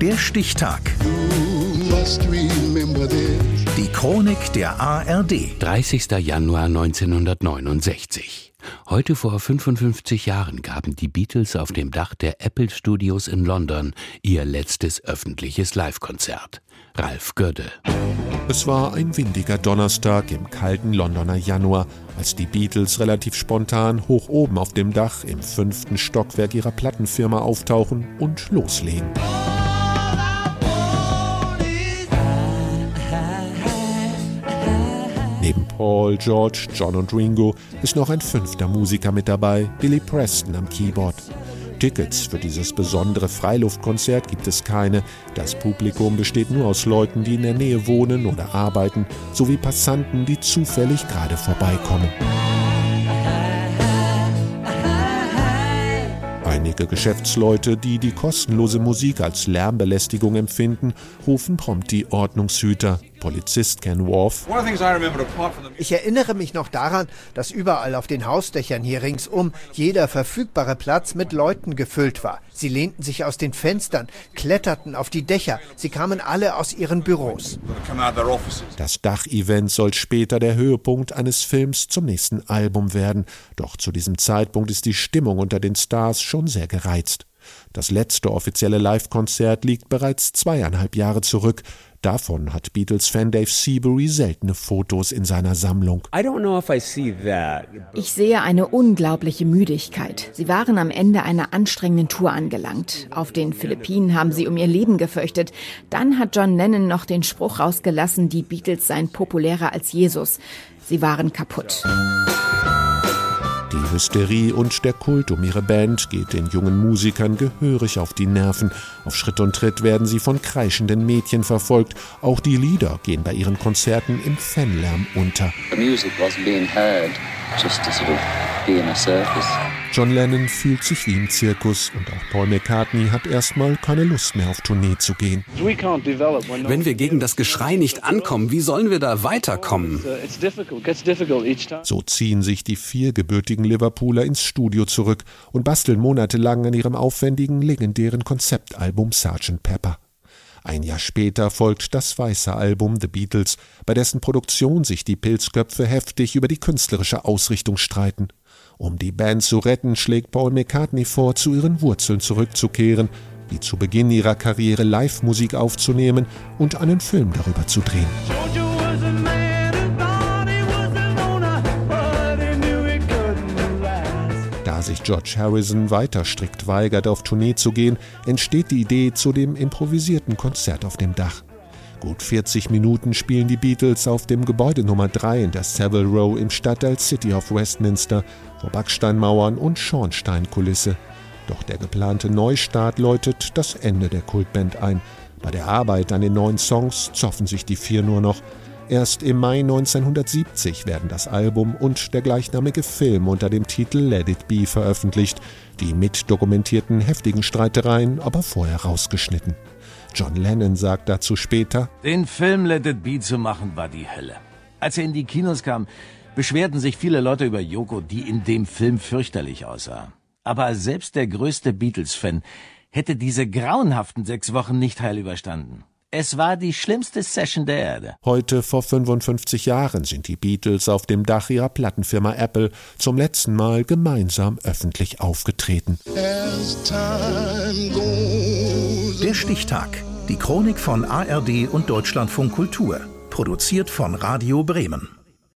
Der Stichtag. Die Chronik der ARD. 30. Januar 1969. Heute vor 55 Jahren gaben die Beatles auf dem Dach der Apple Studios in London ihr letztes öffentliches Livekonzert. Ralf Gödde. Es war ein windiger Donnerstag im kalten Londoner Januar, als die Beatles relativ spontan hoch oben auf dem Dach im fünften Stockwerk ihrer Plattenfirma auftauchen und loslegen. Paul, George, John und Ringo ist noch ein fünfter Musiker mit dabei, Billy Preston am Keyboard. Tickets für dieses besondere Freiluftkonzert gibt es keine. Das Publikum besteht nur aus Leuten, die in der Nähe wohnen oder arbeiten, sowie Passanten, die zufällig gerade vorbeikommen. Einige Geschäftsleute, die die kostenlose Musik als Lärmbelästigung empfinden, rufen prompt die Ordnungshüter. Polizist Ken Worf. Ich erinnere mich noch daran, dass überall auf den Hausdächern hier ringsum jeder verfügbare Platz mit Leuten gefüllt war. Sie lehnten sich aus den Fenstern, kletterten auf die Dächer. Sie kamen alle aus ihren Büros. Das Dachevent soll später der Höhepunkt eines Films zum nächsten Album werden. Doch zu diesem Zeitpunkt ist die Stimmung unter den Stars schon sehr gereizt. Das letzte offizielle Live-Konzert liegt bereits zweieinhalb Jahre zurück. Davon hat Beatles-Fan Dave Seabury seltene Fotos in seiner Sammlung. Ich sehe eine unglaubliche Müdigkeit. Sie waren am Ende einer anstrengenden Tour angelangt. Auf den Philippinen haben sie um ihr Leben gefürchtet. Dann hat John Lennon noch den Spruch rausgelassen, die Beatles seien populärer als Jesus. Sie waren kaputt. Die Hysterie und der Kult um ihre Band geht den jungen Musikern gehörig auf die Nerven. Auf Schritt und Tritt werden sie von kreischenden Mädchen verfolgt. Auch die Lieder gehen bei ihren Konzerten im Fanlärm unter. The music wasn't being heard, just to sort of be in a circus. John Lennon fühlt sich wie im Zirkus und auch Paul McCartney hat erstmal keine Lust mehr auf Tournee zu gehen. Wenn wir gegen das Geschrei nicht ankommen, wie sollen wir da weiterkommen? So ziehen sich die vier gebürtigen Liverpooler ins Studio zurück und basteln monatelang an ihrem aufwendigen, legendären Konzeptalbum Sgt. Pepper. Ein Jahr später folgt das weiße Album The Beatles, bei dessen Produktion sich die Pilzköpfe heftig über die künstlerische Ausrichtung streiten. Um die Band zu retten, schlägt Paul McCartney vor, zu ihren Wurzeln zurückzukehren, wie zu Beginn ihrer Karriere Live-Musik aufzunehmen und einen Film darüber zu drehen. Sich George Harrison weiter strikt weigert, auf Tournee zu gehen, entsteht die Idee zu dem improvisierten Konzert auf dem Dach. Gut 40 Minuten spielen die Beatles auf dem Gebäude Nummer 3 in der Savile Row im Stadtteil City of Westminster vor Backsteinmauern und Schornsteinkulisse. Doch der geplante Neustart läutet das Ende der Kultband ein. Bei der Arbeit an den neuen Songs zoffen sich die vier nur noch. Erst im Mai 1970 werden das Album und der gleichnamige Film unter dem Titel Let It Be veröffentlicht, die mitdokumentierten heftigen Streitereien aber vorher rausgeschnitten. John Lennon sagt dazu später, Den Film Let It Be zu machen war die Hölle. Als er in die Kinos kam, beschwerten sich viele Leute über Yoko, die in dem Film fürchterlich aussah. Aber selbst der größte Beatles-Fan hätte diese grauenhaften sechs Wochen nicht heil überstanden. Es war die schlimmste Session der Erde. Heute vor 55 Jahren sind die Beatles auf dem Dach ihrer Plattenfirma Apple zum letzten Mal gemeinsam öffentlich aufgetreten. Der Stichtag. Die Chronik von ARD und Deutschlandfunk Kultur. Produziert von Radio Bremen.